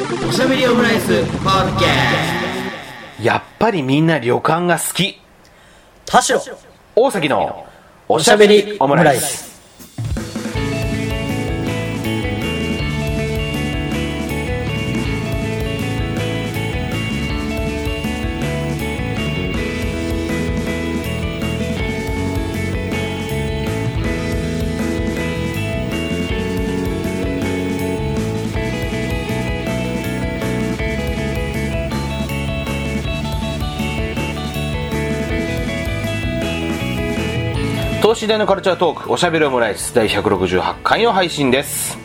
おしゃべりオムライスポッドキャやっぱりみんな旅館が好き。田代。大崎のおおしゃべりオムライス市大のカルチャートークおしゃべりオムライス第168回の配信です。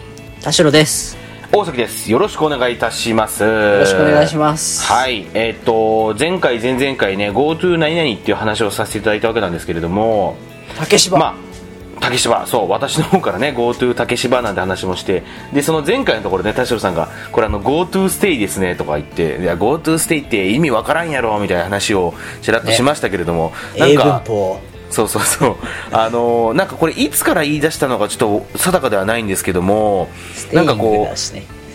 田代です。大崎です。よろしくお願いいたします。よよろしくお願いします。はい。えーっと前回前々回ね GoTo 何々っていう話をさせていただいたわけなんですけれども竹芝、まあ竹芝。そう私の方からね GoTo 竹芝なんて話もしてでその前回のところね田代さんがこれあの GoTo ステイですねとか言っていや GoTo ステイって意味わからんやろみたいな話をちらっとしましたけれども、なん英文か法そうそうそう。あのーなんかこれいつから言い出したのかちょっと定かではないんですけどもステイングなんかこ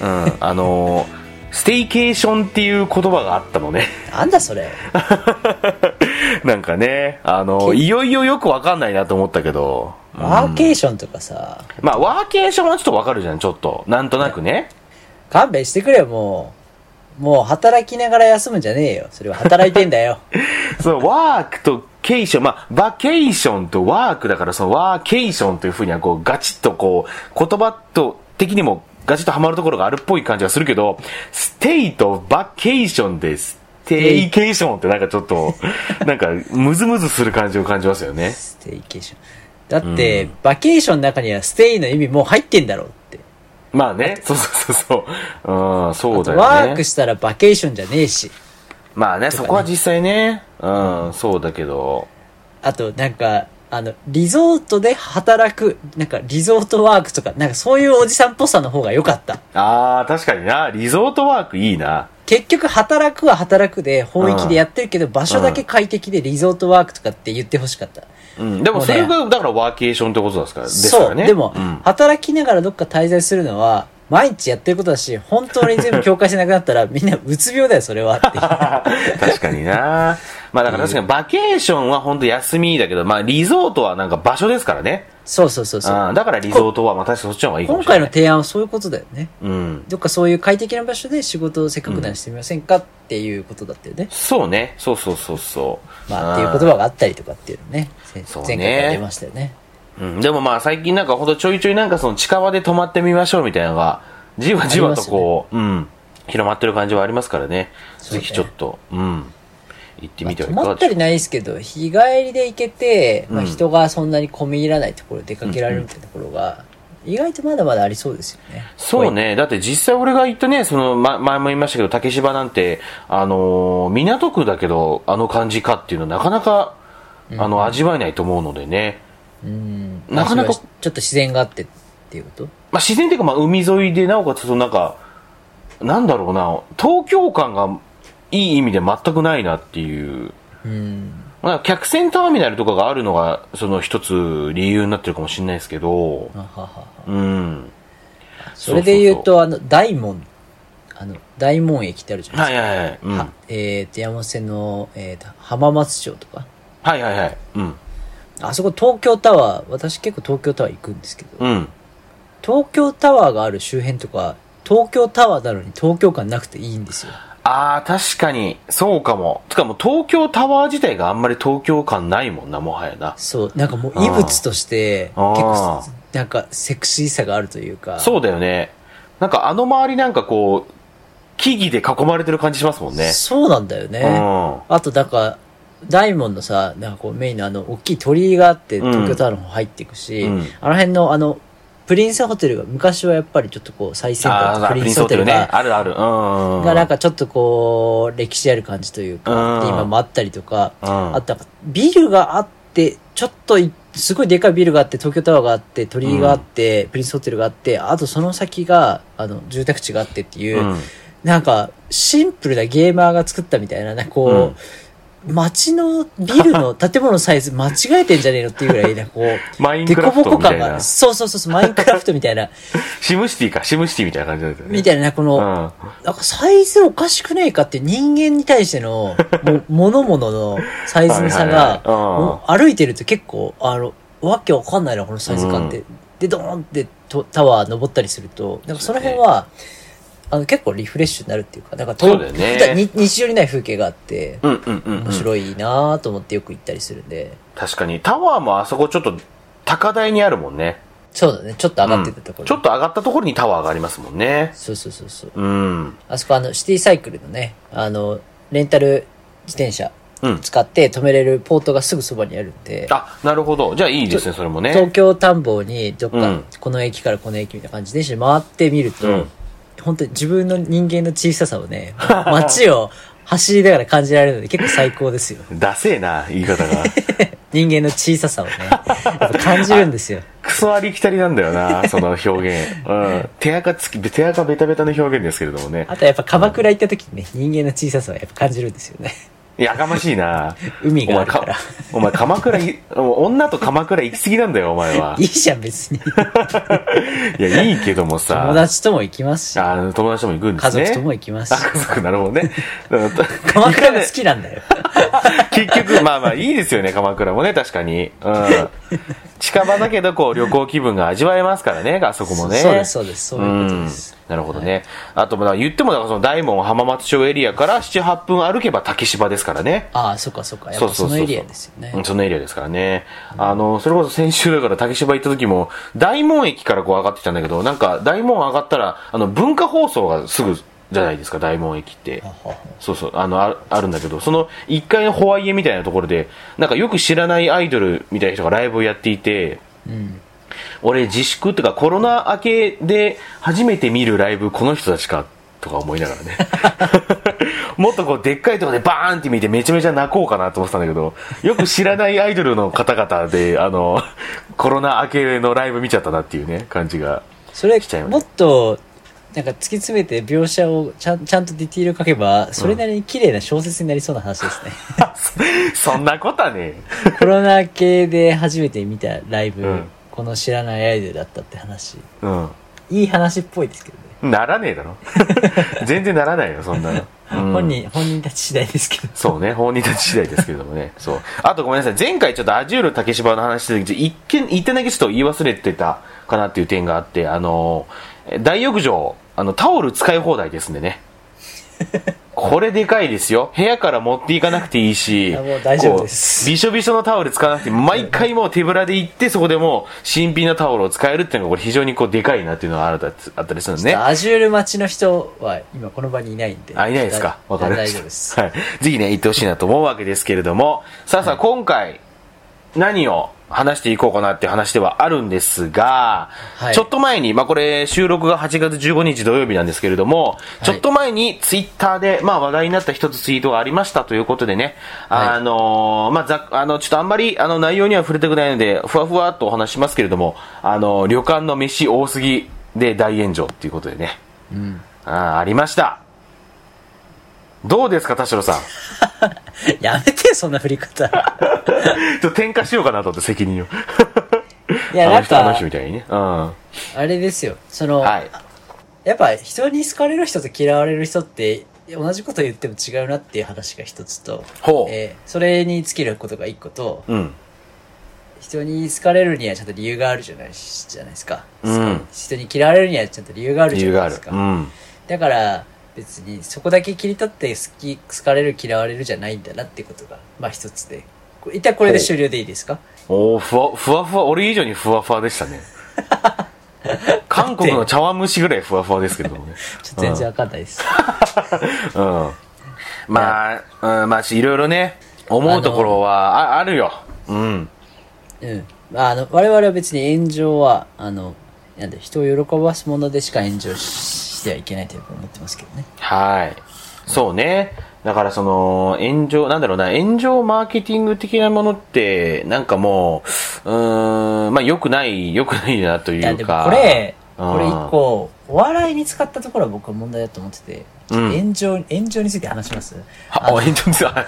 う、うん、あのーステイケーションっていう言葉があったのね。なんだそれ。なんかねあのーいよいよよくわかんないなと思ったけど。ワーケーションとかさ。まあワーケーションはちょっとわかるじゃんちょっと。なんとなくね。勘弁してくれよもうもう働きながら休むんじゃねえよ。それは働いてんだよ。そうワークとケーション。まあバケーションとワークだからそのワーケーションというふうにはこうガチッとこう言葉と的にもガチッとはまるところがあるっぽい感じがするけどステイとバケーションでステイケーションってなんかちょっと なんかムズムズする感じを感じますよね。ステイケーション。だって、バケーションの中にはステイの意味もう入ってんだろ。うまあね。そうそうそうそう。うんそうだよね。ワークしたらバケーションじゃねえし。まあねそこは実際ね。うんそうだけど。あとなんかあのリゾートで働くなんかリゾートワークとかなんかそういうおじさんっぽさの方が良かった。ああ確かにな。リゾートワークいいな。結局働くは働くで本域でやってるけど、場所だけ快適でリゾートワークとかって言ってほしかった、うん、でもそれがだからワーケーションってことですからですかそう、らねでも、うん。働きながらどっか滞在するのは毎日やってることだし本当に全部境界線なくなったら みんなうつ病だよそれはって 確かにな。まあだから確かにバケーションは本当休みだけど、まあリゾートはなんか場所ですからね。そうそうそうそうだからリゾートはまあ確かにそっちの方がいいかも今しれない。回の提案はそういうことだよねうん。どっかそういう快適な場所で仕事をせっかくならしてみませんかっていうことだったよね。そうね。そうそうそうそう。まあ、っていう言葉があったりとかっていうのね、せそうね前回から出ましたよね。うん。でもまあ最近なんかほんとちょいちょいなんかその近場で泊まってみましょうみたいなのが、じわじわとこう、うん。広まってる感じはありますからね。ねぜひちょっと、うん。行ってみてはい泊かがでしょうか。まったりないですけど、日帰りで行けて、まあ、うん人がそんなに込み入らないところ出かけられるみたいなところが、意外とまだまだありそうですよね。そうね。だって実際俺が行ったね、その、ま、前も言いましたけど、竹芝なんて、あのー港区だけど、あの感じかっていうのはなかなか、あの、味わえないと思うのでね。うん。なかなかまあちょっと自然があってっていうこと？まあ、自然っていうか、まあ、海沿いで、なおかつ、そのなんか、なんだろうな、東京感がいい意味で全くないなっていう。うん。まあ、客船ターミナルとかがあるのが、その一つ理由になってるかもしれないですけど、ははははうん。それで言うと、あの、大門、あの、大門駅ってあるじゃないはいですか。はいはい。うん。はえーと、山手線の、えーと、浜松町とか。はいはいはい。うん。あそこ東京タワー、私結構東京タワー行くんですけど、うん。東京タワーがある周辺とか、東京タワーなのに東京感なくていいんですよ。ああ、確かに、そうかも。つかもう東京タワー自体があんまり東京感ないもんな、もはやな。そう、なんかもう異物として、結構、なんかセクシーさがあるというか。そうだよね。なんかあの周りなんかこう、木々で囲まれてる感じしますもんね。そうなんだよね。うん。あと、なんか、大門のさ、なんかこうメインのあの、大きい鳥居があって、うん東京タワーの方入っていくし、うんあの辺のあの、プリンスホテルが、昔はやっぱりちょっとこう、最先端のプリンスホテルが、あるある。うん。がなんかちょっとこう、歴史ある感じというか、うん。で今もあったりとか、うん。あとなんかビルがあって、ちょっといすごいでかいビルがあって、東京タワーがあって、鳥居があって、プリンスホテルがあって、あとその先が、あの、住宅地があってっていう、うん。なんか、シンプルなゲーマーが作ったみたいな、なんかこう、うん街のビルの建物のサイズ間違えてんじゃねえのっていうぐらい、ね、こう、マインクラフトみたいな。そうそうそうそう、マインクラフトみたいな、シムシティか、シムシティみたいな感じだったよね。みたいな、この、うん。なんかサイズおかしくねえかって人間に対しての、も、物々のサイズの差が、歩いてると結構、あの、わけわかんないな、このサイズ感って。うで、ドーンってとタワー登ったりすると、なんかその辺は、あの、結構リフレッシュになるっていうか、なんかとそうだよね普段に日常にない風景があって、うんうんうん、うん。面白いなと思ってよく行ったりするんで、確かに、タワーもあそこちょっと高台にあるもんね。そうだね、ちょっと上がってたところ、ちょっと上がったところにタワーがありますもんね。そうそうそうそう。うん。あそこあの、シティサイクルのね、あの、レンタル自転車うん。使って止めれるポートがすぐそばにあるんで、あ、なるほど。じゃあいいですね、それもね。東京田んぼにどっか、うんこの駅からこの駅みたいな感じで回ってみると、うん本当に自分の人間の小ささをね、街を走りながら感じられるので結構最高ですよ。ダセえな、言い方が。人間の小ささをね、やっぱ感じるんですよ。クソありきたりなんだよな、その表現。うん。手垢つき、手垢ベタベタの表現ですけれどもね。あとやっぱ鎌倉行った時にね、人間の小ささをやっぱ感じるんですよね。やかましいな。海があるからお前か。お前、鎌倉い、女と鎌倉行き過ぎなんだよ、お前は。いいじゃん別に。いや、いいけどもさ。友達とも行きますし、あの友達とも行くんですね。家族とも行きますあ、し。家族、なるほどね。うん鎌倉が好きなんだよ。結局、まあまあいいですよね、鎌倉もね、確かに。うん。近場だけど、こう、旅行気分が味わえますからね、あそこもね。そうです、そうです。そういうことです。なるほどね。あと、まあ言っても、だからその大門浜松町エリアから7、8分歩けば竹芝ですからね。ああ、そっかそっか。やっそうそうそうそうぱそのエリアですよね。うんそのエリアですからね。あの、それこそ先週だから竹芝行った時も、大門駅からこう上がってきたんだけど、なんか大門上がったら、あの、文化放送がすぐじゃないですか、大門駅って。そうそう、あの、ああるんだけど、その1階のホワイエみたいなところで、なんかよく知らないアイドルみたいな人がライブをやっていて、うん。俺自粛っていうかコロナ明けで初めて見るライブこの人たちかとか思いながらね もっとこうでっかいところでバーンって見てめちゃめちゃ泣こうかなと思ってたんだけどよく知らないアイドルの方々であのコロナ明けのライブ見ちゃったなっていうね感じがそれしちゃい、ますもっと、なんか突き詰めて描写をちゃんちゃんとディティール書けば、それなりに綺麗な小説になりそうな話ですね。そんなことはねコロナ系で初めて見たライブ、うんこの知らないアイドルだったって話。うんいい話っぽいですけどね。ならねえだろ 全然ならないよそんなの、うん本人、本人たち次第ですけど。そうね、本人たち次第ですけれどもね。そう。あとごめんなさい、前回ちょっとアジュール竹芝の話してた時、一見、一点だけちょっと言い忘れてたかなっていう点があって、あの、大浴場、あの、タオル使い放題ですんでね。これでかいですよ。部屋から持っていかなくていいし、いやもう大丈夫ですびしょびしょのタオル使わなくて、毎回もう手ぶらで行って、そこでもう新品のタオルを使えるっていうのがこれ非常にこうでかいなっていうのがあったあったりするんでね。アジュール町の人は今この場にいないんで。あ、いないですかわかりま大した。丈夫です。はい。ぜひね、行ってほしいなと思うわけですけれども、さあさあ、今回、何を話していこうかなっていう話ではあるんですが、はいちょっと前に、まあこれ収録が8月15日土曜日なんですけれども、いちょっと前にツイッターで、まあ話題になった一つツイートがありましたということでね、はいあのーまあざあの、ちょっとあんまりあの内容には触れたくないので、ふわふわっとお話しますけれども、あの旅館の飯多すぎで大炎上っていうことでね、うん。あーありました。どうですか、田代さん？やめてよ、そんな振り方。ちょっと転嫁しようかなと思って、責任を。いや、あなんの人、あのか人、みたいにね。うん。はあれですよ。その、い。やっぱ人に好かれる人と嫌われる人って同じこと言っても違うなっていう話が一つと、ほう。えーそれに尽きることが一個と、うん。人に好かれるにはちゃんと理由があるじゃないしじゃないですか、うん人に嫌われるにはちゃんと理由がある理由があるじゃないです。か、うん。だから別にそこだけ切り取って好き好かれる嫌われるじゃないんだなってことがまあ一つでこ一旦これで終了でいいですか？おーふわ、ふわふわ、俺以上にふわふわでしたね。韓国の茶碗蒸しぐらいふわふわですけどもね。ちょっと全然わかんないです、うん。まあ、うん、まあ、いろいろね、思うところは、ああるよ。うん。うん。まあ、あの、我々は別に炎上は、あの、なんで、人を喜ばすものでしか炎上ししてはいけないという思ってますけどね。はい。そうね。だからその、炎上、なんだろうな、炎上マーケティング的なものって、なんかもう、うーん、まあ良くない、良くないなというか。これ、これ一個、お笑いに使ったところは僕は問題だと思ってて、うん炎上、炎上について話します？あ、あ、炎上ですよ。はい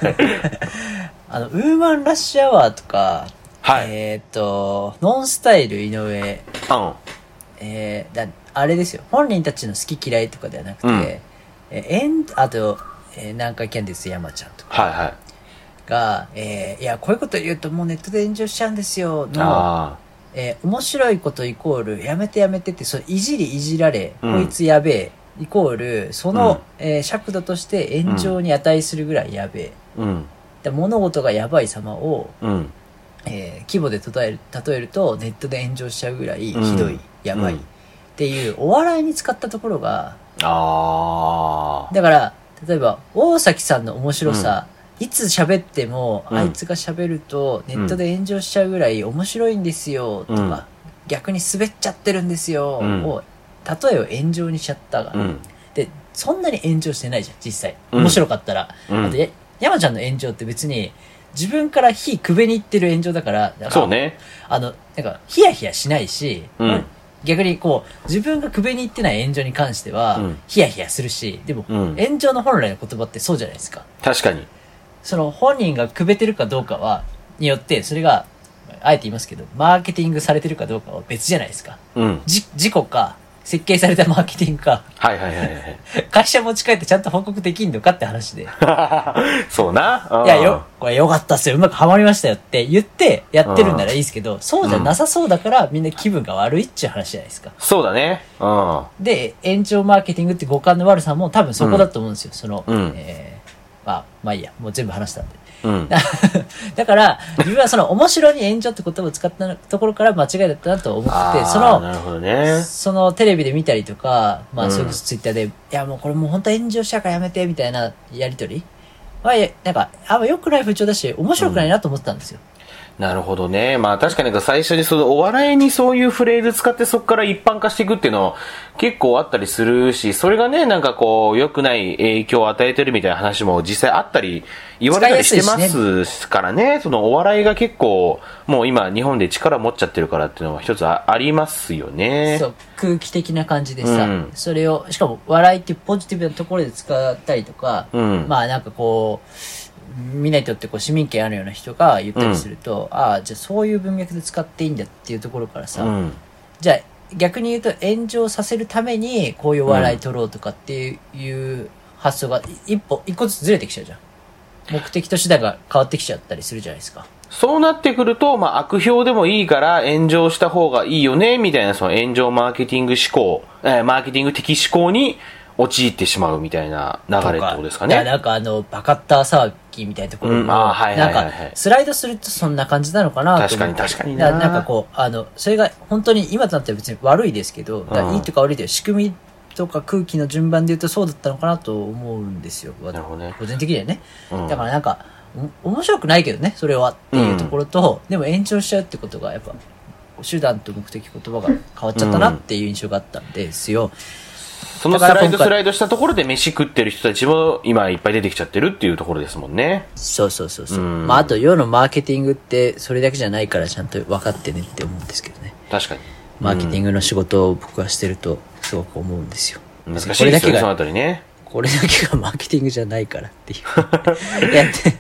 あの、ウーマンラッシュアワーとか、はいえーっと、ノンスタイル井上、うん。えー、だあれですよ。本人たちの好き嫌いとかではなくて、うんえーエンあと、えー、南海キャンディーズ山ちゃんとかはいはい。が、えーいや、こういうこと言うともうネットで炎上しちゃうんですよ、の、あえー面白いことイコール、やめてやめてって、それいじりいじられ、うんこいつやべえ、イコール、その、うんえー尺度として炎上に値するぐらいやべえ。あ。うん。で物事がやばい様を、うん。えー規模で例える例えるとネットで炎上しちゃうぐらいひうんどい、やばい、うんっていうお笑いに使ったところがああ。だから例えば大崎さんの面白さ、いつ喋っても、うん。あいつが喋るとネットで炎上しちゃうぐらい面白いんですよとか、うん。逆に滑っちゃってるんですよ、うん。を例えを炎上にしちゃったが、うん。でそんなに炎上してないじゃん実際。うん。面白かったら、うん。あとや山ちゃんの炎上って別に自分から火くべに行ってる炎上だからだからそうね。あの、なんか、ヒヤヒヤしないし、うん逆にこう、自分がくべに行ってない炎上に関しては、うんヒヤヒヤするし、でも、うん炎上の本来の言葉ってそうじゃないですか。確かに。その本人がくべてるかどうかは、によって、それが、あえて言いますけど、マーケティングされてるかどうかは別じゃないですか。うん。じ、事故か、設計されたマーケティングか、はいはいはいはい。会社持ち帰ってちゃんと報告できんのかって話で。い そうな。うんや、よ、これよかったっすよ、うまくハマりましたよって言ってやってるんならいいですけど、そうじゃなさそうだからみんな気分が悪いっちゅう話じゃないですか。そうだね。うん。で、延長マーケティングって五感の悪さも多分そこだと思うんですよ。その、うんえー、まあ、まあいいや、もう全部話したんで。うん。だから、自分はその面白に炎上って言葉を使ったところから間違いだったなと思ってその、ね。そのテレビで見たりとか、まあ、うんそれこそツイッターで、いやもうこれもう本当炎上しちゃうからやめて、みたいなやりとりは、なんか、あんま良くない風潮だし、面白くないなと思ってたんですよ。なるほどね。まあ確かに最初にそのお笑いにそういうフレーズ使ってそこから一般化していくっていうの結構あったりするし、それがね、なんかこう良くない影響を与えてるみたいな話も実際あったり言われたりしてますすからね。そのお笑いが結構もう今日本で力持っちゃってるからっていうのは一つあありますよね。そう、空気的な感じでさ、うんそれを、しかも笑いっていうポジティブなところで使ったりとか、うんまあなんかこう、みんなにとってこう市民権あるような人が言ったりすると、ああ、じゃあそういう文脈で使っていいんだっていうところからさ、うん。じゃあ逆に言うと炎上させるためにこういう笑い取ろうとかっていう発想が一歩、一個ずつずれてきちゃうじゃん。目的と手段が変わってきちゃったりするじゃないですか。そうなってくると、まあ、悪評でもいいから炎上した方がいいよね、みたいなその炎上マーケティング思考、えーマーケティング的思考に陥ってしまうみたいな流れってことですかいや、ね。なんかあの、バカッター騒ぎみたいなところも、うんあーはいはいはい。はいなんか、スライドするとそんな感じなのかなと思って。確かに確かにな。だらなんかこう、あの、それが本当に今となっては別に悪いですけど、だいいとか悪いという仕組みとか空気の順番で言うとそうだったのかなと思うんですよ。なるほどね。個人的にはね。うん。だからなんか、お面白くないけどね、それはっていうところと、でも延長しちゃうってことがやっぱ、手段と目的言葉が変わっちゃったなっていう印象があったんですよ。そのスライドスライドしたところで飯食ってる人たちも今いっぱい出てきちゃってるっていうところですもんね。そうそうそうそう。うんまあ、あと、世のマーケティングって、それだけじゃないからちゃんと分かってねって思うんですけどね。確かに。マーケティングの仕事を僕はしてると、すごく思うんですよ。難しこいですよね、そのあたりね。これだけがマーケティングじゃないからっていう。やって、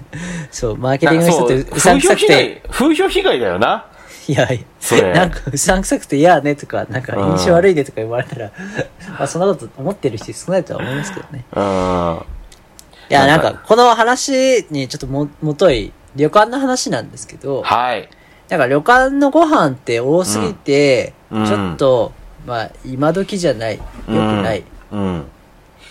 そう、マーケティングの人ってうさんくさく風評被て、害、風評被害だよな。いやいそれや、なんかうさんくさくて嫌ねとか、なんか印象悪いねとか言われたら、まあそんなこと思ってる人少ないとは思いますけどね。うん。いや、なんかか、この話にちょっとも、もとい、旅館の話なんですけど、はい。なんか旅館のご飯って多すぎて、うんちょっと、まあ、今時じゃない、良くない、うん。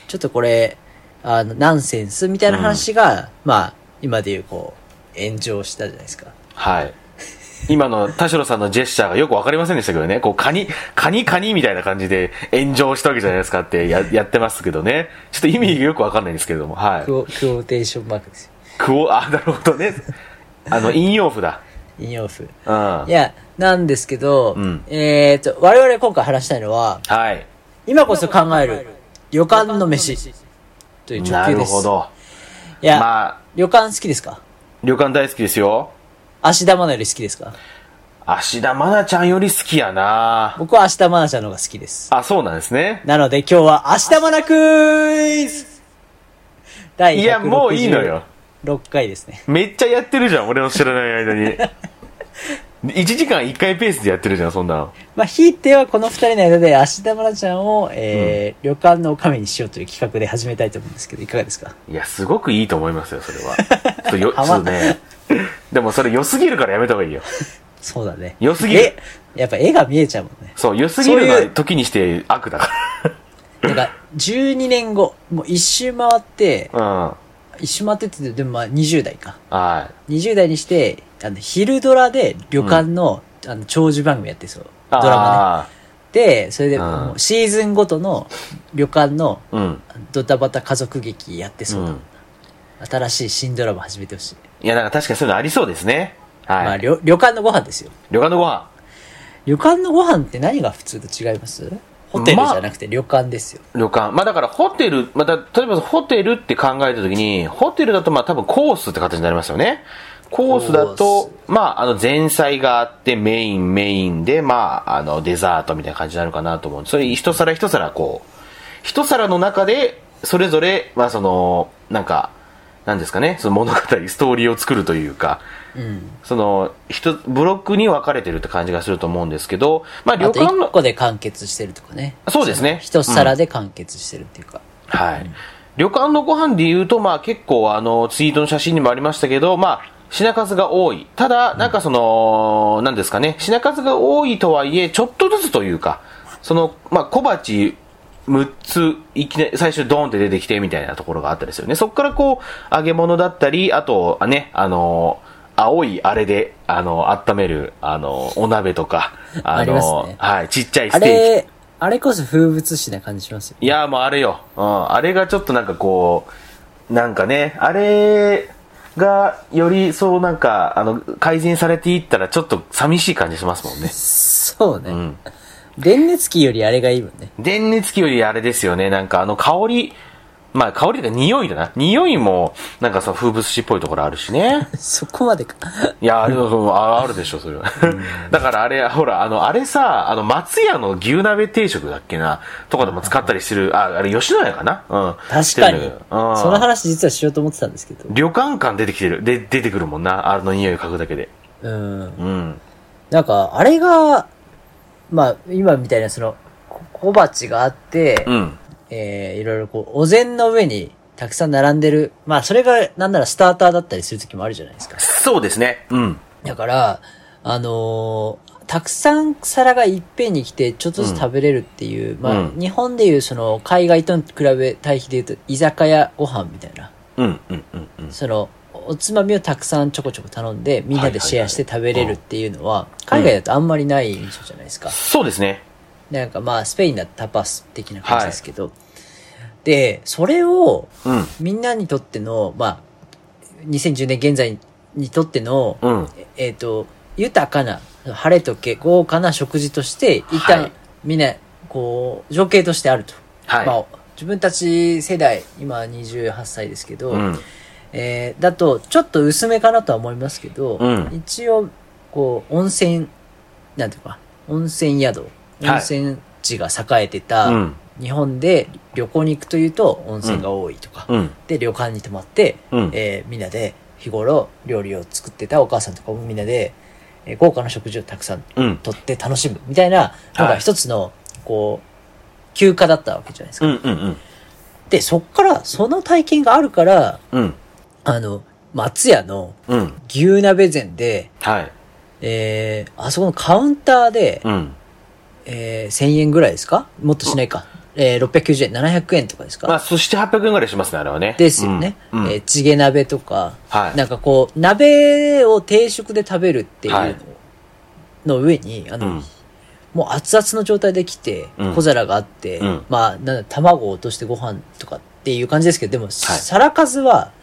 ちょっとこれ、あの、ナンセンスみたいな話が、まあ、今でいうこう、炎上したじゃないですか。はい。今の田代さんのジェスチャーがよくわかりませんでしたけどね、こう、カニ、カニカニみたいな感じで炎上したわけじゃないですかってややってますけどね。ちょっと意味がよくわかんないんですけれども、はい。クオ、クオーテーションマークですよ。クオ、あ、なるほどね。あの、引用符だ。引用符。うん。いや、なんですけど、うんえっ、と、我々今回話したいのは、はい。今こそ考える、旅館の飯、というな直球です。るほど。いや、まあ、旅館好きですか？旅館大好きですよ。芦田愛菜より好きですか？芦田愛菜ちゃんより好きやな僕は明日愛菜ちゃんの方が好きです。あ、そうなんですね。なので今日は明日愛菜クイズ第いや、もういいのよ。6回ですね。めっちゃやってるじゃん、俺の知らない間に。1時間1回ペースでやってるじゃん、そんなの。まあ、ひいてはこの二人の間で、芦田愛菜ちゃんを、えー旅館の女将にしようという企画で始めたいと思うんですけど、いかがですか？いや、すごくいいと思いますよ、それは。ちょっとよ、はまそうね。でもそれ良すぎるからやめた方がいいよ。そうだね。良すぎるえやっぱ絵が見えちゃうもんね。そう、良すぎるのはそういう時にして悪だか なんか、12年後、もう一周回って、ら。うん。一周回ってってでもまあ20代か。はい。20代にして、あの、昼ドラで旅館の、あの、長寿番組やってそう。ドラマね。あで、それで、シーズンごとの旅館の。ドタバタ家族劇やってそうだ、うん。新しい新ドラマ始めてほしい。いや、なんか確かにそういうのありそうですね。はい。まあ、旅旅館のご飯ですよ。旅館のご飯。旅館のご飯って何が普通と違います？ホテルじゃなくて旅館ですよ。旅館。まあだからホテル、また、例えばホテルって考えたときに、ホテルだとまあ多分コースって形になりますよね。コースだコとー、まああの前菜があってメインメインで、まああのデザートみたいな感じになるかなと思うんでそれ一皿一皿こう、一皿の中で、それぞれ、まあその、なんか、なんですかね、その物語、ストーリーを作るというか、うん。その、一つ、ブロックに分かれてるって感じがすると思うんですけど、まあ旅館の1、個で完結してるとかね。そうですね一皿で完結してるっていうか。はい。旅館のご飯で言うと、まあ結構あの、ツイートの写真にもありましたけど、まあ、品数が多い。ただ、なんかその、なんですかね、品数が多いとはいえ、ちょっとずつというか、その、まあ小鉢6つ、いきなり最初ドーンって出てきてみたいなところがあったりするね。そこからこう、揚げ物だったり、あと、あね、あの、青いあれで、あの、温める、あの、お鍋とか、あの、あねはい、ちっちゃいあステーキ。れ、あれこそ風物詩な感じしますよ。いや、もうあれよ。うん。あれがちょっとなんかこう、なんかね、あれがよりそうなんか、あの、改善されていったらちょっと寂しい感じしますもんね。そうね。うん。電熱器よりあれがいいもんね。電熱器よりあれですよね。なんかあの香り、まあ香りというか匂いだな。匂いも、なんかその風物詩っぽいところあるしね。そこまでか。いや、あれああるでしょ、それは。だからあれ、ほら、あの、あれさ、あの、松屋の牛鍋定食だっけな、とかでも使ったりしてる、あ、あれ、吉野家かな？うん。確かに。うんその話実はしようと思ってたんですけど。旅館感出てきてる。で、出てくるもんな。あの匂い嗅ぐだけで。うん。うん。なんか、あれが、まあ、今みたいなその、こ小鉢があって、うん。えー、いろいろこう、お膳の上にたくさん並んでる。まあ、それが、なんならスターターだったりする時もあるじゃないですか。そうですね。うん。だから、あのーたくさん皿がいっぺんに来て、ちょっとずつ食べれるっていう、まあ、うん日本でいうその、海外と比べ、対比で言うと、居酒屋ご飯みたいな。うん、うん、うん、うん。その、おつまみをたくさんちょこちょこ頼んで、みんなでシェアして食べれるっていうのは、海外だとあんまりない印象じゃないですか。そうですね。なんかまあ、スペインだとタパス的な感じですけど。で、それを、うん。みんなにとっての、まあ、2010年現在にとっての、うん。えっ、と、豊かな、晴れとけ、豪華な食事として、一旦、はいみんな、こう、情景としてあると。はい。まあ、自分たち世代、今28歳ですけど、うん。えーだと、ちょっと薄めかなとは思いますけど、うん一応、こう、温泉、なんていうか、温泉宿、はい温泉地が栄えてた、うん。日本で旅行に行くというと温泉が多いとか、うん。で、旅館に泊まって、うんえーみんなで日頃料理を作ってたお母さんとかもみんなで、えー豪華な食事をたくさんうん。とって楽しむみたいなのがはい一つの、こう、休暇だったわけじゃないですか。うん。うん。で、そっから、その体験があるから、うん。あの、松屋のうん。牛鍋膳で、はい。えー、あそこのカウンターで、うん。えー、1000円ぐらいですか？もっとしないか。えー、690円、700円とかですか、まあ、そして800円ぐらいしますね、あれはね。ですよね。うん。うんえーチゲ鍋とか、はいなんかこう、鍋を定食で食べるっていうの,、はいの上に、あの、うんもう熱々の状態で来て、うん小皿があって、うんまあ、なんだ卵を落としてご飯とかっていう感じですけど、でも、皿数は、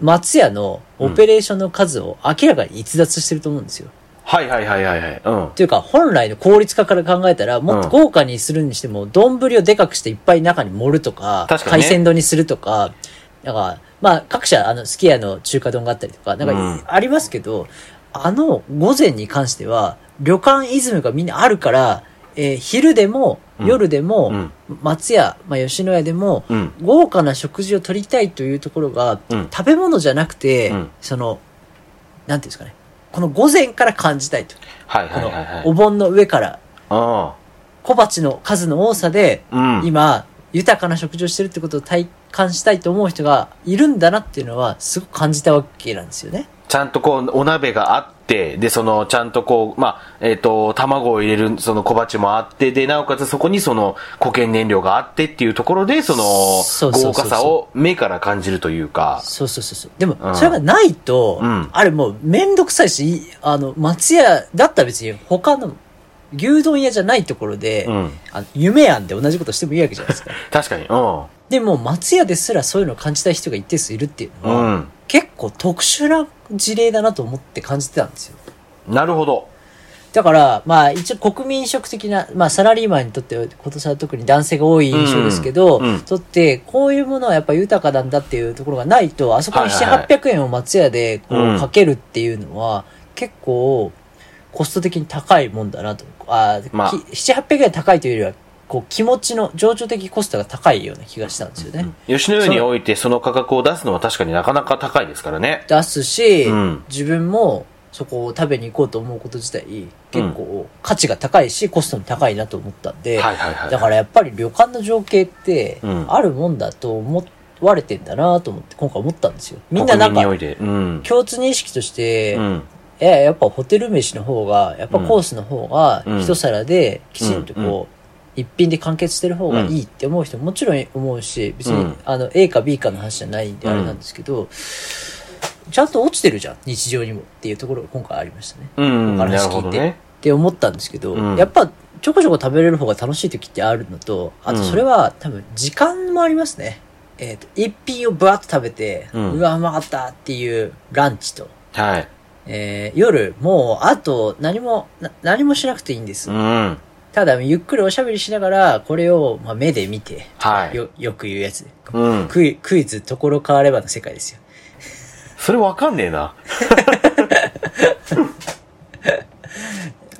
松屋のオペレーションの数を明らかに逸脱してると思うんですよ。はいはいはいはいはい。うん。というか、本来の効率化から考えたら、もっと豪華にするにしても、丼をでかくしていっぱい中に盛るとか、確かにね海鮮丼にするとか、なんか、まあ、各社、あの、すき家の中華丼があったりとか、なんうんか、ありますけど、あの、午前に関しては、旅館イズムがみんなあるから、えー昼でも、うん夜でも、うん松屋、まあ、吉野家でも、うん。豪華な食事を取りたいというところが、うん食べ物じゃなくて、うんその、なんていうんですかね。この午前から感じたいと。はいこのはいはいはい。お盆の上から、あ小鉢の数の多さで、あ。うん。今、豊かな食事をしてるってことを体感したいと思う人がいるんだなっていうのは、すごく感じたわけなんですよね。ちゃんとこう、お鍋があって、で、その、ちゃんとこう、まあ、えっ、と、卵を入れる、その小鉢もあって、で、なおかつそこにその、固形燃料があってっていうところで、その、そうそうそうそう豪華さを目から感じるというか、そうそうそうそう。でもう、んそれがないと、うんあれもうめんどくさいし、いあの、松屋だったら別に他の牛丼屋じゃないところで、うんあの夢案で同じことしてもいいわけじゃないですか。確かに、うん。でも、松屋ですらそういうのを感じたい人が一定数いるっていうのは、うん。結構特殊な事例だなと思って感じてたんですよ。なるほど。だから、まあ一応国民食的な、まあサラリーマンにとっては今年は特に男性が多い印象ですけど、うんうんとってこういうものはやっぱ豊かなんだっていうところがないと、あそこに7、はいはいはい800円を松屋でこうんうかけるっていうのは結構コスト的に高いもんだなと。あ、まあき7、800円高いというよりは、こう気持ちの情緒的コストが高いような気がしたんですよね。吉野家においてその価格を出すのは確かになかなか高いですからね。出すし、うん自分もそこを食べに行こうと思うこと自体結構価値が高いしコストも高いなと思ったんで、はいはいはい。だからやっぱり旅館の情景ってうんあるもんだと思われてんだなと思って今回思ったんですよ。みんななんか。共通認識として、うん。えやっぱホテル飯の方が、やっぱコースの方がうん一皿できちんとこう、一品で完結してる方がいいって思う人ももちろん思うし、別に、うんあの A か B かの話じゃないんであれなんですけど、ちゃんと落ちてるじゃん、日常にもっていうところが今回ありましたね。うん。話聞いてね。って思ったんですけど、うんやっぱちょこちょこ食べれる方が楽しい時ってあるのと、あとそれは多分時間もありますね。えっ、と、一品をブワッと食べて、ううんわ、うまかったっていうランチと、はい。えー夜、もう、あと、何も、な何もしなくていいんです。うん。ただ、ゆっくりおしゃべりしながら、これを、まあ、目で見て、はいよ、よく言うやつで。うん。クイクイズ、ところ変わればの世界ですよ。それわかんねえな。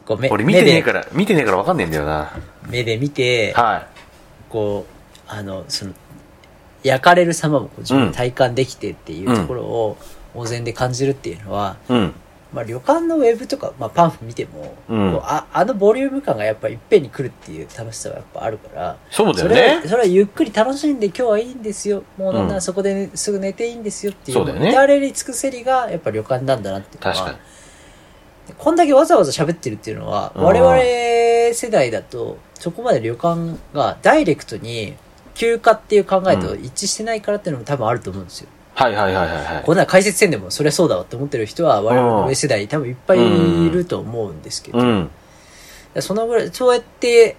こう目俺見てねえから、見てねえからわかんねえんだよな。目で見て、はこう、あの、その、焼かれる様も自分体感できてっていうところを、お膳で感じるっていうのは、い。うん。まあ、旅館のウェブとか、まあ、パンフ見ても、うんああのボリューム感がやっぱいっぺんに来るっていう楽しさがやっぱあるから、そうだよそれはね。それはゆっくり楽しんで今日はいいんですよ。もうなんなそこで、ねすぐ寝ていいんですよっていう、そうだよね至れり尽くせりがやっぱ旅館なんだなっていうのは。こんだけわざわざ喋ってるっていうのは、うん我々世代だと、そこまで旅館がダイレクトに休暇っていう考えと一致してないからっていうのも多分あると思うんですよ。はいはいはいはいはい。こんな解説戦でもそりゃそうだわって思ってる人は我々の上世代多分いっぱいいると思うんですけど、うん。そのぐらい、そうやって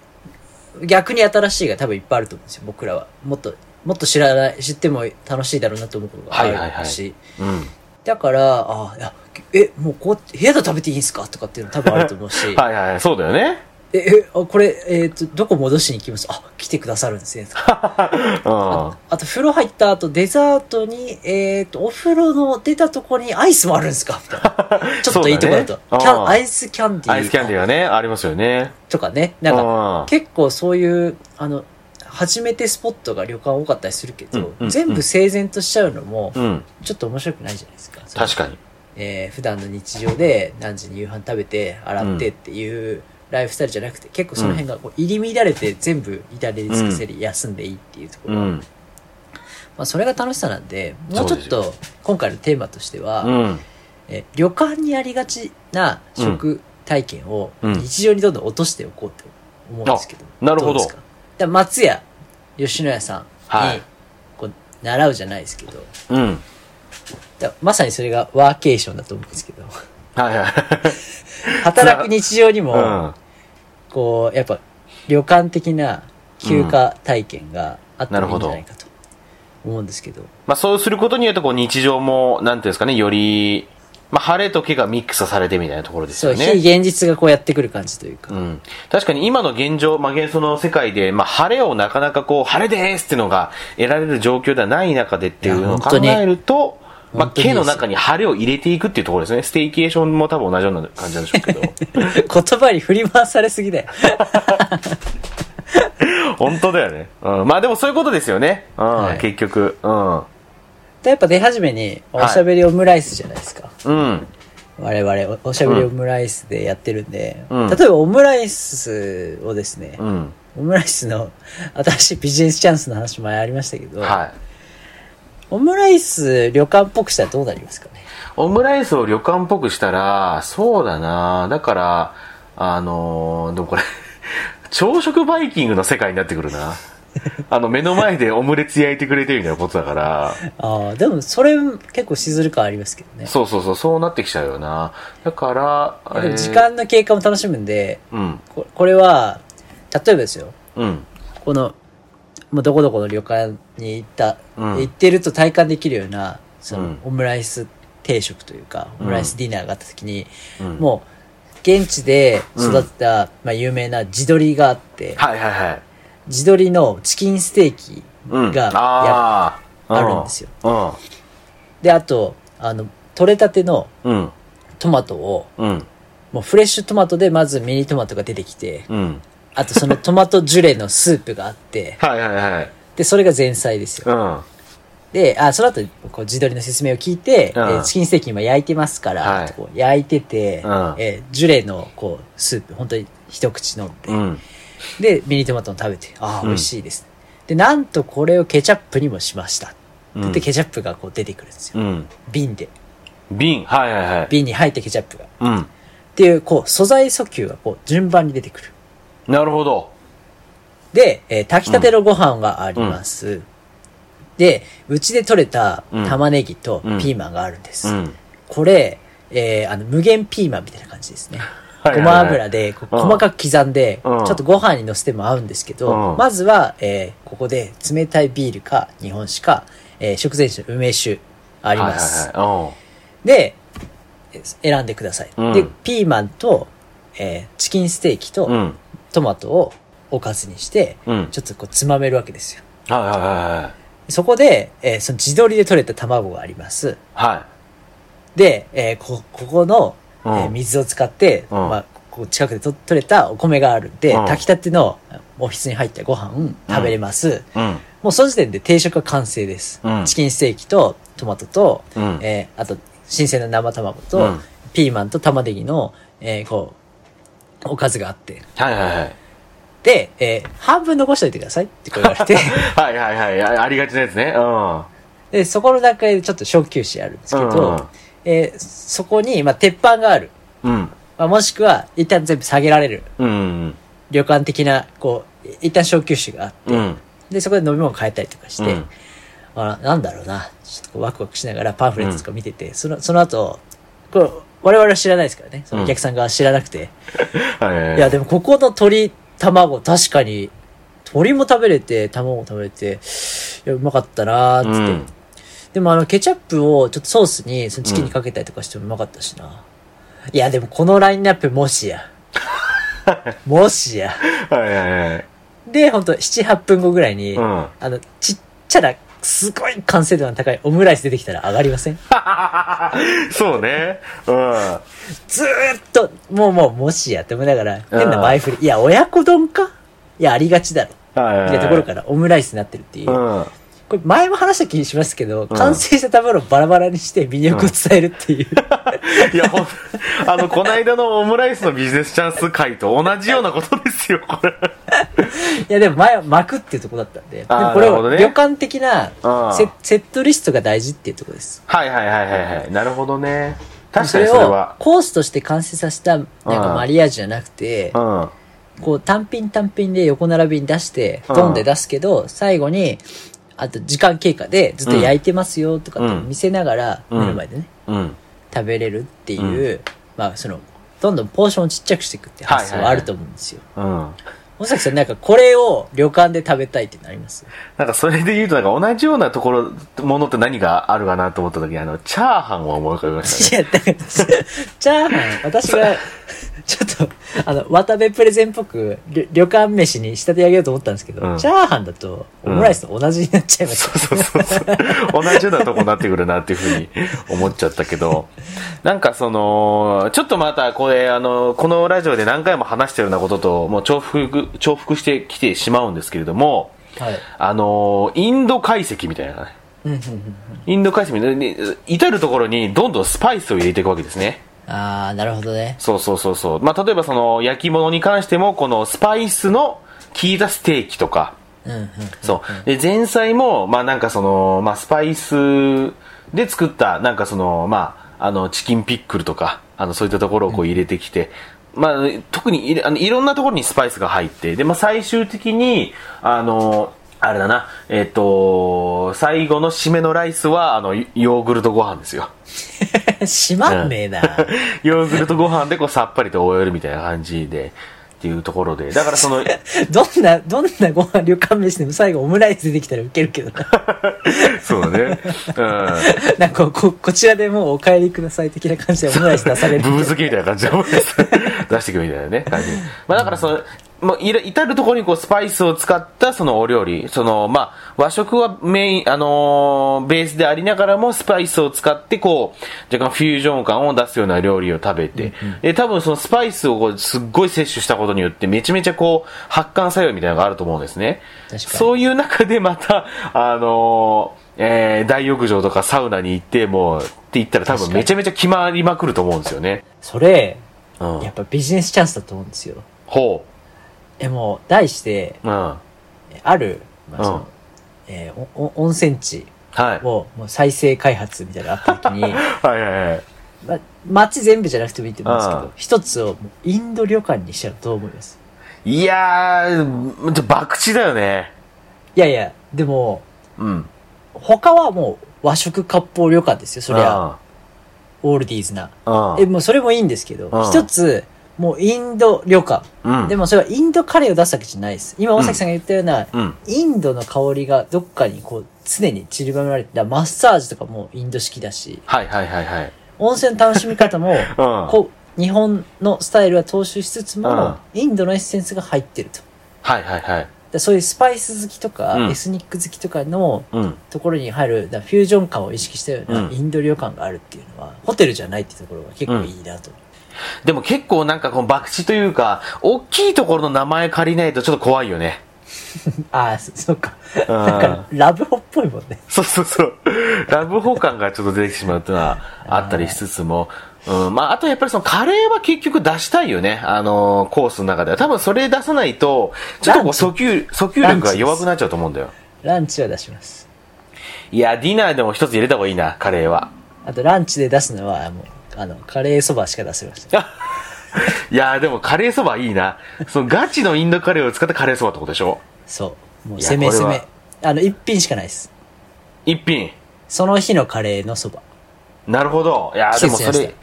逆に新しいが多分いっぱいあると思うんですよ、僕らは。もっと、もっと知らない、知っても楽しいだろうなと思うことがあるし。はいはいはいうん。だから、あいや、え、もうこう、部屋で食べていいんすか？とかっていうの多分あると思うし。はいはいはい。そうだよね。え、え、あこれ、えっ、と、どこ戻しに行きます？あ、来てくださるんですね。とかうん。あと、風呂入った後、デザートに、えっ、と、お風呂の出たところにアイスもあるんですか？みたいな。ちょっといいとこだと。だねキャアイスキャンディー。アイスキャンディーがね、ありますよね。とかね。なんか、か結構そういう、あの、初めてスポットが旅館多かったりするけど、うんうん全部整然としちゃうのも、うん。ちょっと面白くないじゃないですか。確かに。えー普段の日常で何時に夕飯食べて洗ってっていうライフスタイルじゃなくて、結構その辺がこう入り乱れて全部至れり尽くせり休んでいいっていうところ、うん。まあそれが楽しさなんでもうちょっと今回のテーマとしては、うん。えー旅館にありがちな食体験をうん。日常にどんどん落としておこうと思うんですけど、あなるほど。うですか？だから松屋吉野家さんに、はい。こう習うじゃないですけど。うん。だまさにそれがワーケーションだと思うんですけどはいはい。働く日常にも、うん。こう、やっぱ、旅館的な休暇体験があったらいいんじゃないかと思うんですけど。まあそうすることによってこう日常も、なんていうんですかね、より、まあ晴れと毛がミックスされてみたいなところですそう、よね。非現実がこうやってくる感じというか。うん、確かに今の現状、まあ、幻想の世界で、まあ、晴れをなかなかこう、晴れですっていうのが得られる状況ではない中でっていうのを考えると、まあ、毛の中に晴れを入れていくっていうところですね。ステーキエーションも多分同じような感じなんでしょうけど。言葉に振り回されすぎだよ。本当だよね。うん。まあでもそういうことですよね。うん、はい結局。うん。でやっぱ出始めに、おしゃべりオムライスじゃないですか。うん。我々お、おしゃべりオムライスでやってるんで、うん例えばオムライスをですね、うん。オムライスの新しいビジネスチャンスの話前ありましたけど、はい。オムライス旅館っぽくしたらどうなりますかね？オムライスを旅館っぽくしたら、そうだなだから、あのーでもこれ、朝食バイキングの世界になってくるな。あの、目の前でオムレツ焼いてくれてるみたいなことだから、ああ、でもそれ結構しずる感ありますけどね。そうそうそう、そうなってきちゃうよな。だから、時えー間の経過も楽しむんで、うん、ここれは、例えばですよ、うん、この、もうどこどこの旅館に行った、うん行ってると体感できるような、その、うんオムライス定食というか、オムライスディナーがあった時に、うん。もう、現地で育てた、まあ有名な地鶏があって、はいはいはい。地鶏のチキンステーキうん。がやあーあるんですよ。うん。で、あと、あの、取れたてのうん。トマトを、うん。もうフレッシュトマトでまずミニトマトが出てきて、うん。あとそのトマトジュレのスープがあって、はいはいはい。で、それが前菜ですよ。うん。で、あ、その後、こう、自撮りの説明を聞いて、うんえーチキンステーキ今焼いてますから、はいこう焼いてて、うんえージュレの、こう、スープ、本当に一口飲んで、うん。で、ミニトマトを食べて、ああ、うん美味しいです。で、なんとこれをケチャップにもしました。うんで、ケチャップがこう出てくるんですよ。うん。瓶で。瓶。はいはいはい。瓶に入ったケチャップが。っうん。ていう、こう、素材訴求がこう、順番に出てくる。なるほど。で、えー炊きたてのご飯があります。で、うちで採れた玉ねぎとうんピーマンがあるんです。うん。これ、えーあの、無限ピーマンみたいな感じですね。はいはいはいごま油でこううん細かく刻んで、うんちょっとご飯に乗せても合うんですけど、うんまずは、えーここで冷たいビールか日本酒か、えー食前酒、梅酒ああります。はいはいはい。で、えー選んでください。うんで、ピーマンと、えーチキンステーキとうん。うん。トマトをおかずにして、うん。ちょっとこうつまめるわけですよ。はいはいはいはい。そこで、えーその自撮りで採れた卵があります。はで、えーこ、ここの、えーうん水を使って、うんまあ、こう近くでと取れたお米があるんで、うん炊きたてのオフィスに入ったご飯食べれます。もうその時点で定食は完成です。うんチキンステーキとトマトと、うんえーあと新鮮な生卵と、うんピーマンと玉ねぎの、えーこう、おかずがあって。はいはいはい。で、えー半分残しておいてくださいって言われて、はいはいはいあ。ありがちなやつね。うん。で、そこの段階でちょっと小休止あるんですけど、うんうんえーそこに、まあ、鉄板がある。うん。まあ、もしくは、一旦全部下げられる。うん。旅館的な、こう、一旦小休止があって、うん。で、そこで飲み物変えたりとかして、うんあなんだろうな、ちょっとワクワクしながらパンフレットとか見てて、その、その後、こう、我々は知らないですからね、そのお客さんが知らなくて、はいや、でもここの鶏、卵、確かに、鶏も食べれて、卵も食べれて、いや、うまかったなーって、うんでもあの、ケチャップをちょっとソースに、そのチキンにかけたりとかしてもうまかったしな。いや、でもこのラインナップもしや。もしや。はいはいはい。で、ほんと、7、8分後ぐらいに、うんあの、ちっちゃな、すごい完成度の高いオムライス出てきたら上がりません？そうね。うん。ずーっと、もうもう、もしやって思いながら、変な前振り。いや、親子丼か？いや、ありがちだろ。はいはいはい。みたいなところからオムライスになってるっていう。うん。これ前も話した気しますけど、ん完成した食べ物をバラバラにして魅力を伝えるっていう。いや、ほん、あの、この間のオムライスのビジネスチャンス会と同じようなことですよ、これ。いや、でも前は巻くっていうところだったんで。でもこれなるほどねは旅館的なうんセセットリストが大事っていうところです。はいはいはいはいはい。なるほどね。確かそれをにそれは。コースとして完成させたなんかマリアージュじゃなくて、うん。こう単品単品で横並びに出して、うんドンで出すけど、最後に、あと時間経過でずっと焼いてますよとかって見せながら、うん目の前でね、うん。食べれるっていう、まあその、どんどんポーションをちっちゃくしていくって発想はあると思うんですよ。うん。尾崎さんなんかこれを旅館で食べたいってなります？なんかそれで言うと、なんか同じようなところ、ものって何があるかなと思った時に、あの、チャーハンを思い浮かべましたね。いや、だから、チャーハン、私が、ちょっと、あの、渡部プレゼンっぽく、旅旅館飯に仕立て上げようと思ったんですけど、うんチャーハンだと、オムライスと同じになっちゃいました。そうそうそう。同じようなとこになってくるなっていうふうに思っちゃったけど、なんかその、ちょっとまたこれ、あの、このラジオで何回も話してるようなことと、もう重複、重複してきてしまうんですけれども、はい。あの、インド解析みたいなね。インド解析みたいな、ね至るところにどんどんスパイスを入れていくわけですね。あー、なるほどね。そうそうそうそう。まあ、例えばその、焼き物に関しても、このスパイスの効いたステーキとか。そう。で、前菜も、まあなんかその、まあスパイスで作った、なんかその、まあ、あの、チキンピックルとか、あの、そういったところをこう入れてきて、まあ、特にいれあのいろんなところにスパイスが入って、で、まあ最終的に、あの、あれだな、えっ、と、最後の締めのライスは、あの、ヨーグルトご飯ですよ。しまんねえな。ヨーグルトご飯でこうさっぱりと終えるみたいな感じで、っていうところで。だからその、どんな、どんなご飯旅館飯でも最後オムライス出てきたらウケるけどな。そうだね。うん。なんかこ、こちらでもうお帰りください的な感じでオムライス出される。ブー漬けみたいな感じで出していくみたいなね、感じ。まあだからその、もういら至るところにこうスパイスを使ったそのお料理、そのまあ和食はメイン、あのーベースでありながらもスパイスを使ってこう、若干フュージョン感を出すような料理を食べて、で多分そのスパイスをこうすっごい摂取したことによってめちゃめちゃこう発汗作用みたいなのがあると思うんですね。確かに。そういう中でまた、あのーえー大浴場とかサウナに行って、もう、って言ったら多分めちゃめちゃ決まりまくると思うんですよね。それ、うん。やっぱビジネスチャンスだと思うんですよ。ほえ、もう、題して。ある、まあそのうんえーおお温泉地はい。をもう再生開発みたいなのがあった時に、はいはいはい。ま、街全部じゃなくてもいいと思うんですけうんど、一つをインド旅館にしたらどう思いますいやー、ちょ博打だよね。いやいや、でも、うん。他はもう和食割烹旅館ですよ、そりゃ。オールディーズな。うん。え、もうそれもいいんですけどうん、一つ、もうインド旅館。うん。でもそれはインドカレーを出すわけじゃないです。今、大崎さんが言ったような、うん。インドの香りがどっかにこう、常に散りばめられてたマッサージとかもインド式だし、はいはいはいはい。温泉の楽しみ方も、こう、日本のスタイルは踏襲しつつも、インドのエッセンスが入ってると。はいはいはい。でそういうスパイス好きとか、うんエスニック好きとかのうん。ところに入る、だフュージョン感を意識したようなうんインド旅館があるっていうのは、ホテルじゃないっていうところが結構いいなと。でも結構なんかこの博打というか、大きいところの名前借りないとちょっと怖いよね。ああ、そそうか。うんなんか、ラブホっぽいもんね。そうそうそう。ラブホ感がちょっと出てきてしまうっていうのはあったりしつつも、うん、まあ、あとやっぱりそのカレーは結局出したいよね。あのーコースの中では。多分それ出さないと、ちょっとこう訴求、訴求力が弱くなっちゃうと思うんだよ。ランチは出します。いや、ディナーでも一つ入れた方がいいな、カレーは。あと、ランチで出すのは、もう、あの、カレーそばしか出せません。いや、でもカレーそばいいな。そのガチのインドカレーを使ったカレーそばってことでしょ？そう。もう、攻め攻め。あの、一品しかないです。一品？その日のカレーのそば。なるほど。いや、でもそれ、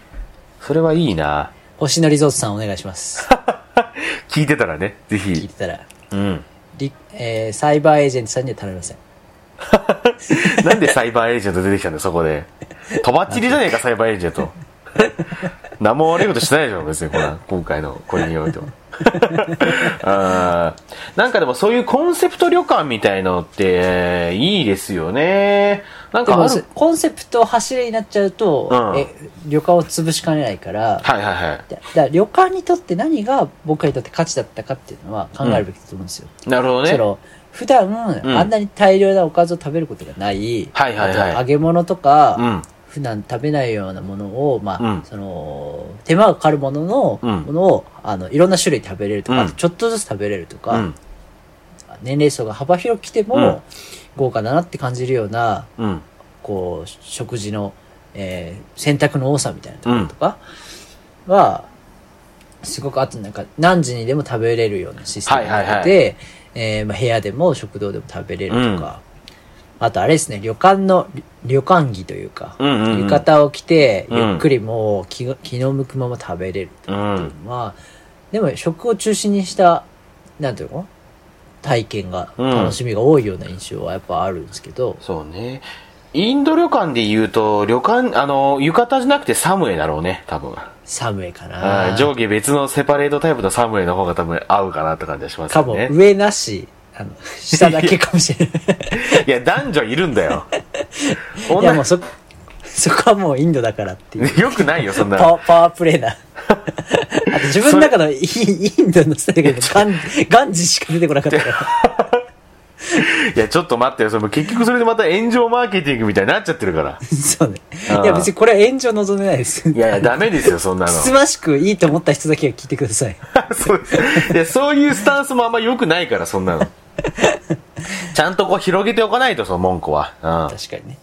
それはいいな。星野リゾートさんお願いします。聞いてたらね、ぜひ。聞いてたら。うん。リえーサイバーエージェントさんには頼みません。なんでサイバーエージェント出てきたんだよ、そこで。とばっちりじゃねえか、サイバーエージェント。何も悪いことしてないでしょ、別に、これ今回の、これにおいては。あーなんかでもそういうコンセプト旅館みたいのって、いいですよね。なんかコンセプト走りになっちゃうと、うんえ旅館を潰しかねないから、はいはいはい。だだ旅館にとって何が僕にとって価値だったかっていうのは考えるべきだと思うんですよ。なるほどね。その普段、んあんなに大量なおかずを食べることがない、はいはいはいあと揚げ物とか、うん。普段食べないようなものを、まあ、うん。その、手間がかかるものの、うん。ものを、あの、いろんな種類食べれるとか、うん。あとちょっとずつ食べれるとか、うん。年齢層が幅広く来ても、うん。豪華だなって感じるような、うん。こう、食事の、えー選択の多さみたいなところとかは、すごくあとなんか何時にでも食べれるようなシステムになってて、はいはい。えーまあ、部屋でも食堂でも食べれるとか、あとあれですね、旅館の、旅旅館着というか、うんうんうん浴衣を着て、うんゆっくりもう気が気の向くまま食べれるっていうん。のは、でも食を中心にした、なんていうの？体験が、うん楽しみが多いような印象はやっぱあるんですけど、そうね。インド旅館で言うと、旅館、あの、浴衣じゃなくてサムエだろうね、多分。サムエかあなー上下別のセパレートタイプのサムエの方が多分合うかなって感じがしますかも、よね。上なし、あの、下だけかもしれない。いや、男女いるんだよ。いや、もうそ、そこはもうインドだからっていう。よくないよ、そんなパワー、パワープレイだ。あと自分の中のイインドのスタイルがガン、ガンジしか出てこなかったから。いや、ちょっと待ってよ。その結局それでまた炎上マーケティングみたいになっちゃってるから。そうね。いや別にこれは炎上望んでないです。いやいや、ダメですよ、そんなの。つつましくいいと思った人だけは聞いてください。そういやそういうスタンスもあんま良くないから、そんなの。ちゃんとこう広げておかないと、その文句は。うん。確かにね。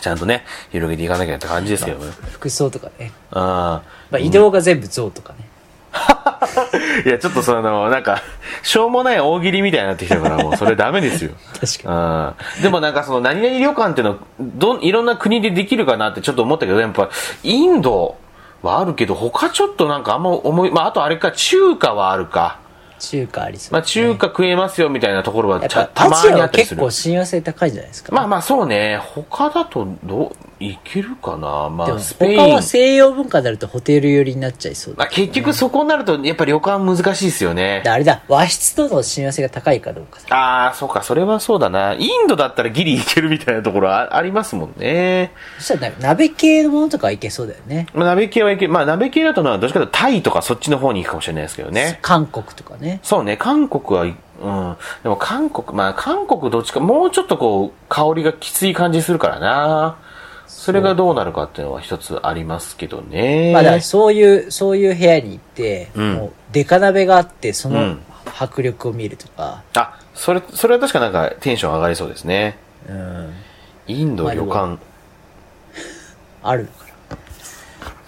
ちゃんとね、広げていかなきゃって感じですけどね。服装とかね。うん。まあ移動が全部象とかね。いや、ちょっとその、なんか、しょうもない大喜利みたいになってきたから、もうそれダメですよ。確かうん。でもなんかその、何々旅館っていうの、どん、いろんな国でできるかなってちょっと思ったけど、やっぱ、インドはあるけど、他ちょっとなんかあんま思い、まあ、あとあれか、中華はあるか。に。中華ありそう。まあ、中華食えますよみたいなところはたまにあったりする結構。親和性高いじゃないですか。まあまあそうね、他だとどう、いけるかな？までもあ、スペイン。他は西洋文化になるとホテル寄りになっちゃいそうだまあ、結局そこになると、やっぱ旅館難しいですよねで。あれだ、和室との親和性が高いかどうかだ。ああ、そうか、それはそうだな。インドだったらギリいけるみたいなところあありますもんね。そしたら鍋系のものとかはいけそうだよね。まあ、鍋系はいけ、まあ、鍋系だとな、どっちかというとタイとかそっちの方に行くかもしれないですけどね。韓国とかね。そうね、韓国は、うん。でも韓国、まあ、韓国どっちか、もうちょっとこう、香りがきつい感じするからな。それがどうなるかっていうのは一つありますけどね。まあだからそういう、そういう部屋に行って、うんもうデカ鍋があって、そうのん迫力を見るとか、あ、それ、それは確かなんかテンション上がりそうですね。うん、インド旅まあ館。あるのかな。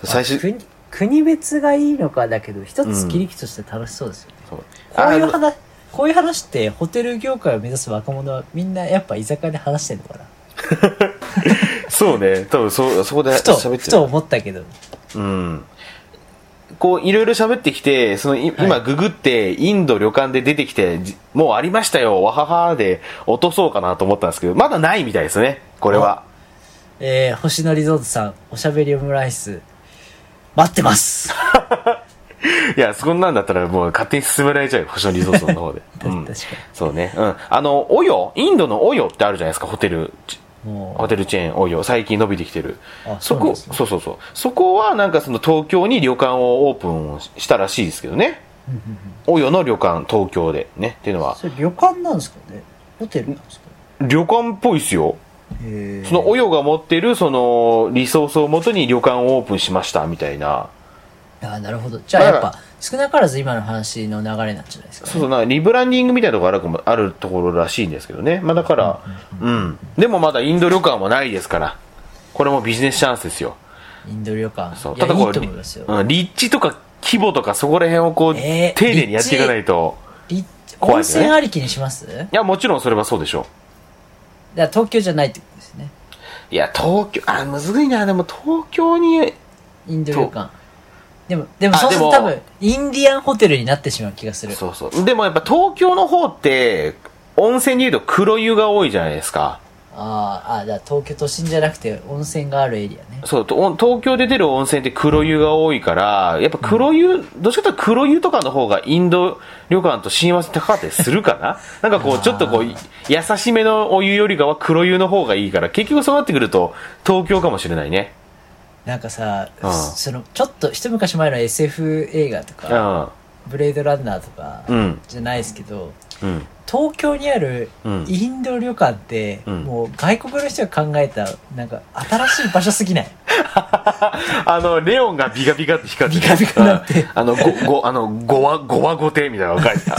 最初、国、国別がいいのかだけど、一つ切り口として楽しそうですよね。そうこういうあ話、こういう話ってホテル業界を目指す若者はみんなやっぱ居酒屋で話してんのかな そうね、多分そ、そこでふと、喋ってふと思ったけど。うん。こう、いろいろ喋ってきて、その、い今、ググって、インド旅館で出てきて、じもうありましたよ、わははで落とそうかなと思ったんですけど、まだないみたいですね、これは。えー、星野リゾートさん、おしゃべりオムライス、待ってます いや、そんなんだったらもう勝手に進められちゃうよ、星野リゾートの方で。うん。確かそうね。うん。あの、オヨ、インドのオヨってあるじゃないですか、ホテル。ホテルチェーンオヨ、最近伸びてきてる。あそこ、そねそうそうそう。そこはなんかその東京に旅館をオープンをしたらしいですけどね。オヨの旅館、東京でね。っていうのう、は、それ旅館なんですかね？ホテルなんですか？旅館っぽいっすよ。へそのオヨが持ってるそのリソースをもとに旅館をオープンしましたみたいな。あなるほど。じゃあやっぱ、少なからず今の話の流れなんじゃないですか、ね。そうそうな、リブランディングみたいなところあるかもあるところらしいんですけどね。まあだから、うん。でもまだインド旅館もないですから。これもビジネスチャンスですよ。インド旅館。そう。いや、いいこう。うん、立地とか規模とかそこら辺をこう、えー丁寧にやっていかないと。怖いですね泉ありきにします？いや、もちろんそれはそうでしょら東京じゃないってことですね。う。いや、東京、あ、むずいな。でも東京に、インド旅館。でも、でもそうすると多分、インディアンホテルになってしまう気がする。そうそう。でもやっぱ東京の方って、温泉で言うと黒湯が多いじゃないですか。あーあ、だから東京都心じゃなくて温泉があるエリアね。そう、と東京で出る温泉って黒湯が多いから、やっぱ黒湯、どっちかというと黒湯とかの方がインド旅館と親和性高かったりするかな？なんかこう、ちょっとこう、優しめのお湯よりかは黒湯の方がいいから、結局そうなってくると東京かもしれないね。なんかさ、うんその、ちょっと一昔前の SF 映画とうか、ん。ブレードランナーとかうん。じゃないですけど、うん。東京にあるうんインド旅館って、うんもう外国の人が考えた、なんか新しい場所すぎない？あの、レオンがビカビカって光ってるビカビカになってうんあの、ご、ご、あの、ごわ、ごわごてみたいなのが書いて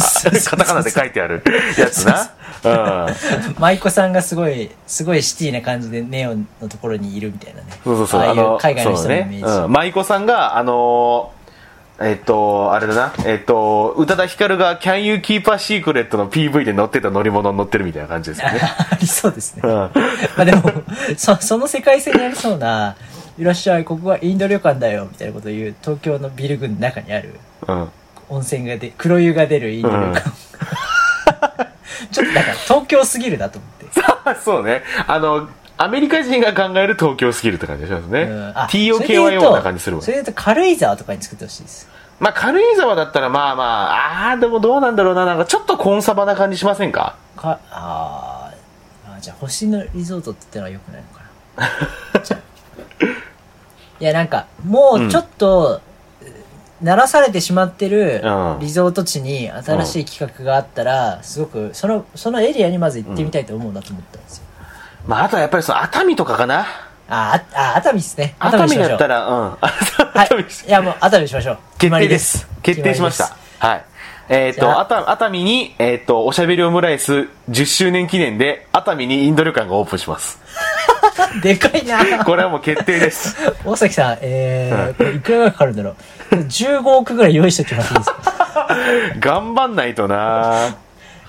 カタカナで書いてあるやつな。うん。舞妓さんがすごい、すごいシティな感じでネオンのところにいるみたいなね。そうそうそう。ああいうの海外の人のイメージ。そうね。うん。舞妓さんが、あのーえっと、あれだな、えっと、宇多田ヒカルが Can You Keep a Secret の PV で乗ってた乗り物に乗ってるみたいな感じですよね。ありそうですね。うん。まあでも、そ、その世界線にありそうな、いらっしゃい、ここはインド旅館だよ、みたいなことを言う、東京のビル群の中にある、うん。温泉がで、黒湯が出るインド旅館。ちょっとなんか東京すぎるなと思って。そうね。あの、アメリカ人が考える東京スキルって感じがしますね。うんあ TOKYO な感じするわそ。れで言うと軽井沢とかに作ってほしいです。まあ、軽井沢だったらまあまあ、あー、でもどうなんだろうな。なんかちょっとコンサバな感じしませんか？か、あーあー、じゃあ星野リゾートって言ったらよくないのかな。じゃあいや、なんか、もうちょっと、鳴らされてしまってるうんリゾート地に新しい企画があったら、すごく、その、そのエリアにまず行ってみたいと思うなと思ったんですよ。まあ、あとはやっぱりその熱海とかかな。あー、あ、あ熱海ですね。熱海だったら、うん。はい 熱海です。いや、もう熱海にしましょう。決定です。決定しました。はい。えっ、と、じゃあ熱海に、えっ、と、おしゃべりオムライス10周年記念で、熱海にインド旅館がオープンします。でかいなこれはもう決定です。大崎さん、えー、これいくらぐらいかかるんだろう？15億ぐらい用意しておきますいいですか頑張んないとな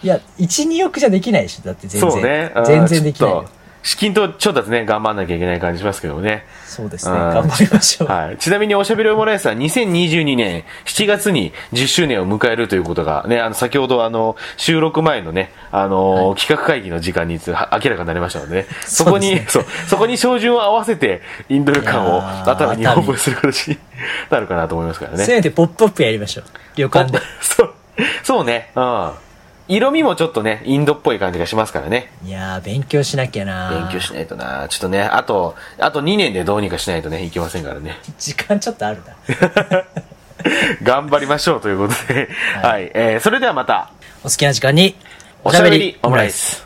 いや、1、2億じゃできないでしょ。だって全然。そうね。うん全然できない。資金と調達ね、頑張んなきゃいけない感じしますけどもね。そうですね。うん頑張りましょう。はい。ちなみにおしゃべりオムライスは2022年7月に10周年を迎えるということがね、あの、先ほどあの、収録前のね、あの、企画会議の時間に明らかになりましたのでね、そこに、そう,、そこに照準を合わせて、インド旅館を熱海にオープンする形になるかなと思いますからね。せめてポップアップやりましょう。旅館で。そう、そうね、うん。色味もちょっとね、インドっぽい感じがしますからね。いやー、勉強しなきゃな勉強しないとなちょっとね、あと、あと2年でどうにかしないとね、いけませんからね。時間ちょっとあるな。頑張りましょうということで、はい、えーそれではまた、お好きな時間に、おしゃべりオムライス。